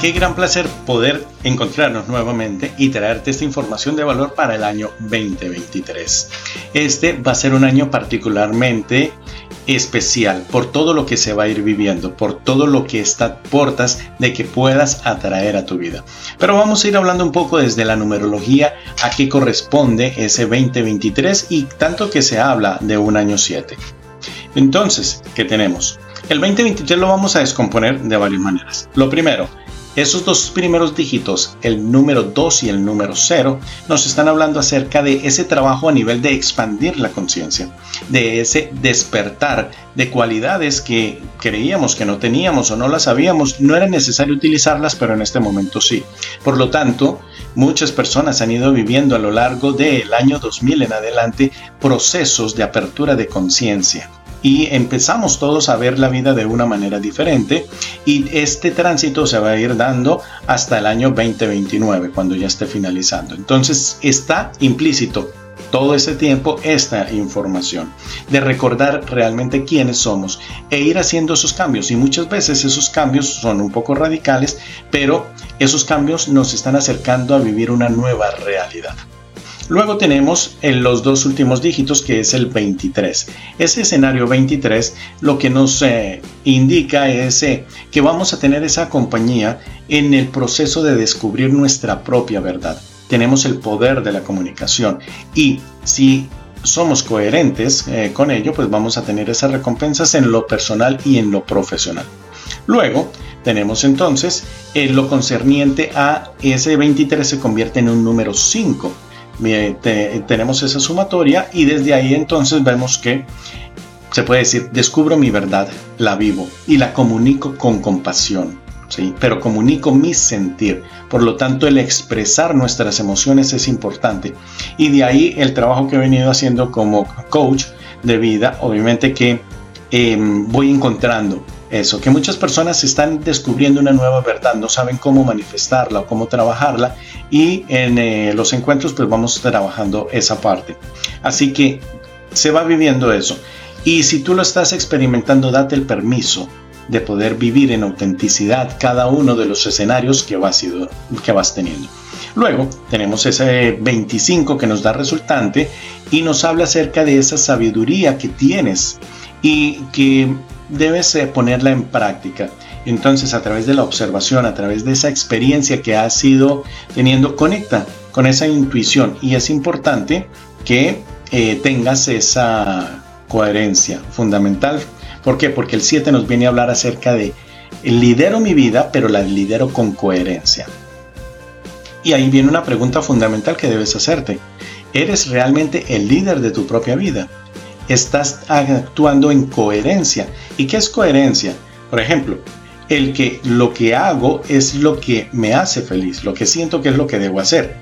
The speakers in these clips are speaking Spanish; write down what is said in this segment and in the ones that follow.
Qué gran placer poder encontrarnos nuevamente y traerte esta información de valor para el año 2023. Este va a ser un año particularmente especial por todo lo que se va a ir viviendo, por todo lo que está portas de que puedas atraer a tu vida. Pero vamos a ir hablando un poco desde la numerología a qué corresponde ese 2023 y tanto que se habla de un año 7. Entonces, ¿qué tenemos? El 2023 lo vamos a descomponer de varias maneras. Lo primero, esos dos primeros dígitos, el número 2 y el número 0, nos están hablando acerca de ese trabajo a nivel de expandir la conciencia, de ese despertar de cualidades que creíamos que no teníamos o no las sabíamos, no era necesario utilizarlas, pero en este momento sí. Por lo tanto, muchas personas han ido viviendo a lo largo del año 2000 en adelante procesos de apertura de conciencia y empezamos todos a ver la vida de una manera diferente y este tránsito se va a ir dando hasta el año 2029 cuando ya esté finalizando. Entonces está implícito todo ese tiempo esta información, de recordar realmente quiénes somos e ir haciendo esos cambios. Y muchas veces esos cambios son un poco radicales, pero esos cambios nos están acercando a vivir una nueva realidad. Luego tenemos en los dos últimos dígitos que es el 23. Ese escenario 23 lo que nos eh, indica es eh, que vamos a tener esa compañía en el proceso de descubrir nuestra propia verdad. Tenemos el poder de la comunicación y si somos coherentes eh, con ello, pues vamos a tener esas recompensas en lo personal y en lo profesional. Luego tenemos entonces lo concerniente a ese 23 se convierte en un número 5 tenemos esa sumatoria y desde ahí entonces vemos que se puede decir, descubro mi verdad, la vivo y la comunico con compasión, ¿sí? pero comunico mi sentir. Por lo tanto, el expresar nuestras emociones es importante. Y de ahí el trabajo que he venido haciendo como coach de vida, obviamente que em, voy encontrando eso, que muchas personas están descubriendo una nueva verdad, no saben cómo manifestarla o cómo trabajarla y en eh, los encuentros pues vamos trabajando esa parte. Así que se va viviendo eso. Y si tú lo estás experimentando, date el permiso de poder vivir en autenticidad cada uno de los escenarios que vas, que vas teniendo. Luego tenemos ese 25 que nos da resultante y nos habla acerca de esa sabiduría que tienes y que debes ponerla en práctica. Entonces, a través de la observación, a través de esa experiencia que has ido teniendo, conecta con esa intuición y es importante que eh, tengas esa coherencia fundamental. ¿Por qué? Porque el 7 nos viene a hablar acerca de lidero mi vida, pero la lidero con coherencia. Y ahí viene una pregunta fundamental que debes hacerte. ¿Eres realmente el líder de tu propia vida? Estás actuando en coherencia. ¿Y qué es coherencia? Por ejemplo, el que lo que hago es lo que me hace feliz, lo que siento que es lo que debo hacer.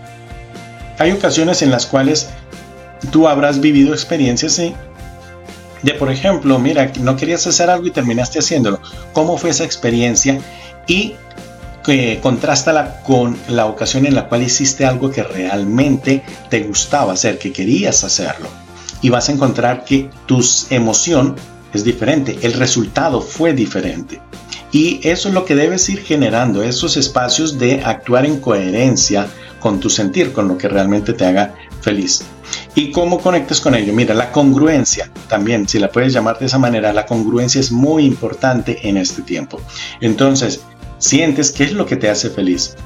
Hay ocasiones en las cuales tú habrás vivido experiencias de, por ejemplo, mira, no querías hacer algo y terminaste haciéndolo. ¿Cómo fue esa experiencia? Y eh, contrástala con la ocasión en la cual hiciste algo que realmente te gustaba hacer, que querías hacerlo y vas a encontrar que tu emoción es diferente, el resultado fue diferente. Y eso es lo que debes ir generando, esos espacios de actuar en coherencia con tu sentir, con lo que realmente te haga feliz. ¿Y cómo conectas con ello? Mira, la congruencia también, si la puedes llamar de esa manera, la congruencia es muy importante en este tiempo. Entonces, sientes qué es lo que te hace feliz.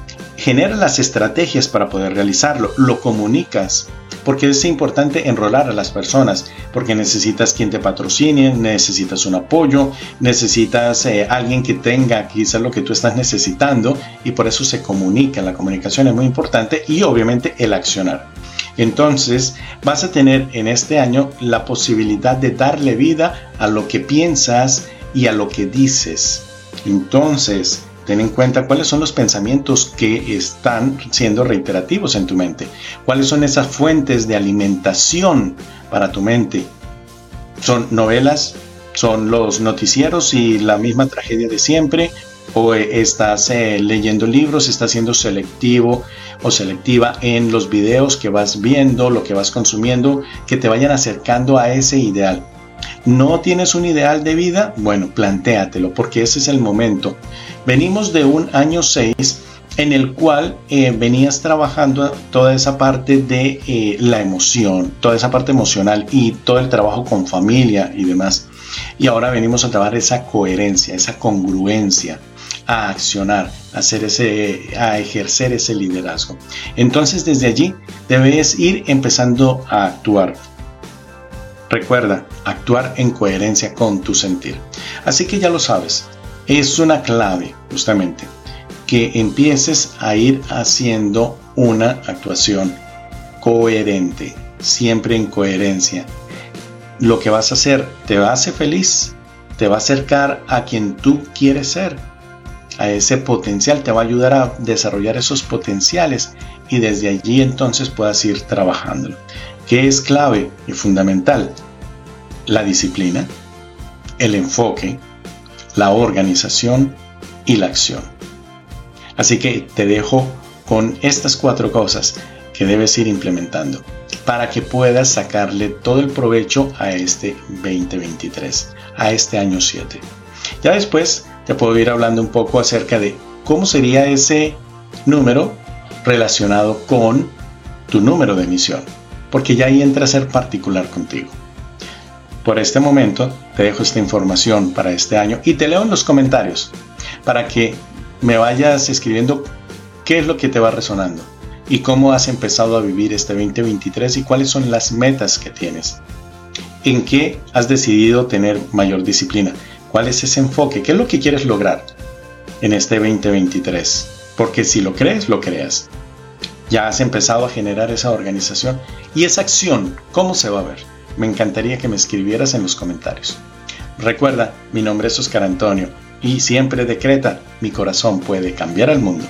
Genera las estrategias para poder realizarlo, lo comunicas, porque es importante enrolar a las personas, porque necesitas quien te patrocine, necesitas un apoyo, necesitas eh, alguien que tenga quizás lo que tú estás necesitando y por eso se comunica, la comunicación es muy importante y obviamente el accionar. Entonces vas a tener en este año la posibilidad de darle vida a lo que piensas y a lo que dices. Entonces, Ten en cuenta cuáles son los pensamientos que están siendo reiterativos en tu mente. Cuáles son esas fuentes de alimentación para tu mente. ¿Son novelas? ¿Son los noticieros y la misma tragedia de siempre? ¿O estás eh, leyendo libros? ¿Estás siendo selectivo o selectiva en los videos que vas viendo, lo que vas consumiendo, que te vayan acercando a ese ideal? ¿No tienes un ideal de vida? Bueno, plantéatelo porque ese es el momento Venimos de un año 6 en el cual eh, venías trabajando toda esa parte de eh, la emoción, toda esa parte emocional y todo el trabajo con familia y demás. Y ahora venimos a trabajar esa coherencia, esa congruencia, a accionar, a, hacer ese, a ejercer ese liderazgo. Entonces desde allí debes ir empezando a actuar. Recuerda, actuar en coherencia con tu sentir. Así que ya lo sabes, es una clave justamente que empieces a ir haciendo una actuación coherente, siempre en coherencia. Lo que vas a hacer te va a hacer feliz, te va a acercar a quien tú quieres ser, a ese potencial, te va a ayudar a desarrollar esos potenciales y desde allí entonces puedas ir trabajándolo. ¿Qué es clave y fundamental? La disciplina, el enfoque, la organización y la acción. Así que te dejo con estas cuatro cosas que debes ir implementando para que puedas sacarle todo el provecho a este 2023, a este año 7. Ya después te puedo ir hablando un poco acerca de cómo sería ese número relacionado con tu número de emisión, porque ya ahí entra a ser particular contigo. Por este momento te dejo esta información para este año y te leo en los comentarios para que me vayas escribiendo qué es lo que te va resonando y cómo has empezado a vivir este 2023 y cuáles son las metas que tienes. ¿En qué has decidido tener mayor disciplina? ¿Cuál es ese enfoque? ¿Qué es lo que quieres lograr en este 2023? Porque si lo crees, lo creas. Ya has empezado a generar esa organización y esa acción, ¿cómo se va a ver? Me encantaría que me escribieras en los comentarios. Recuerda, mi nombre es Oscar Antonio y siempre decreta, mi corazón puede cambiar al mundo.